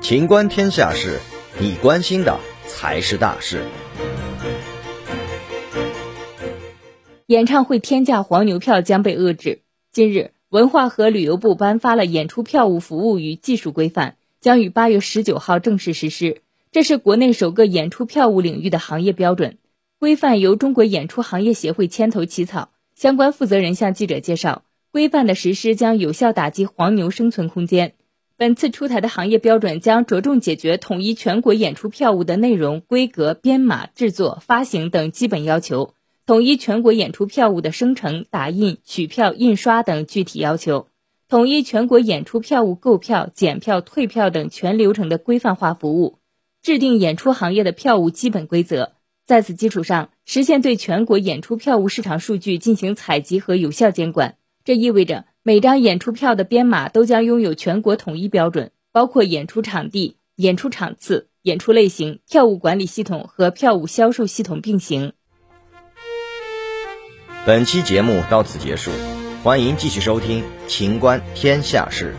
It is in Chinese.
情观天下事，你关心的才是大事。演唱会天价黄牛票将被遏制。近日，文化和旅游部颁发了《演出票务服务与技术规范》，将于八月十九号正式实施。这是国内首个演出票务领域的行业标准规范，由中国演出行业协会牵头起草。相关负责人向记者介绍，规范的实施将有效打击黄牛生存空间。本次出台的行业标准将着重解决统一全国演出票务的内容、规格、编码、制作、发行等基本要求。统一全国演出票务的生成、打印、取票、印刷等具体要求，统一全国演出票务购票、检票、退票等全流程的规范化服务，制定演出行业的票务基本规则。在此基础上，实现对全国演出票务市场数据进行采集和有效监管。这意味着每张演出票的编码都将拥有全国统一标准，包括演出场地、演出场次、演出类型、票务管理系统和票务销售系统并行。本期节目到此结束，欢迎继续收听《秦观天下事》。